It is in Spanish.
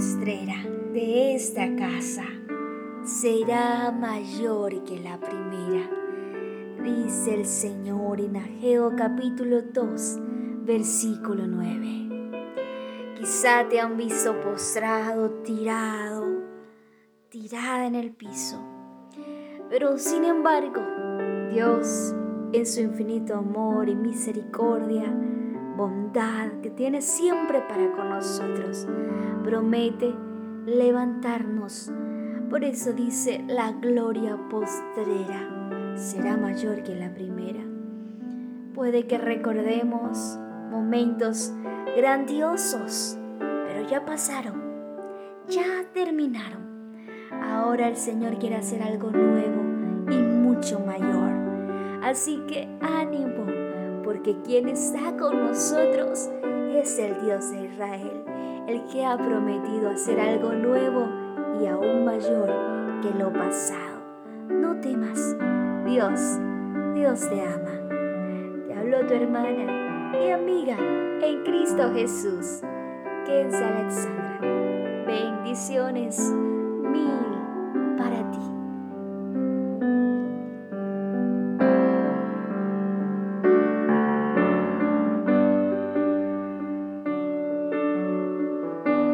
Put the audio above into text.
de esta casa será mayor que la primera, dice el Señor en Ageo capítulo 2, versículo 9. Quizá te han visto postrado, tirado, tirada en el piso, pero sin embargo, Dios, en su infinito amor y misericordia, bondad que tiene siempre para con nosotros, promete levantarnos. Por eso dice, la gloria postrera será mayor que la primera. Puede que recordemos momentos grandiosos, pero ya pasaron, ya terminaron. Ahora el Señor quiere hacer algo nuevo y mucho mayor. Así que ánimo, porque quien está con nosotros es el Dios de Israel el que ha prometido hacer algo nuevo y aún mayor que lo pasado. No temas, Dios, Dios te ama. Te habló tu hermana y amiga en Cristo Jesús, Kenza Alexandra. Bendiciones,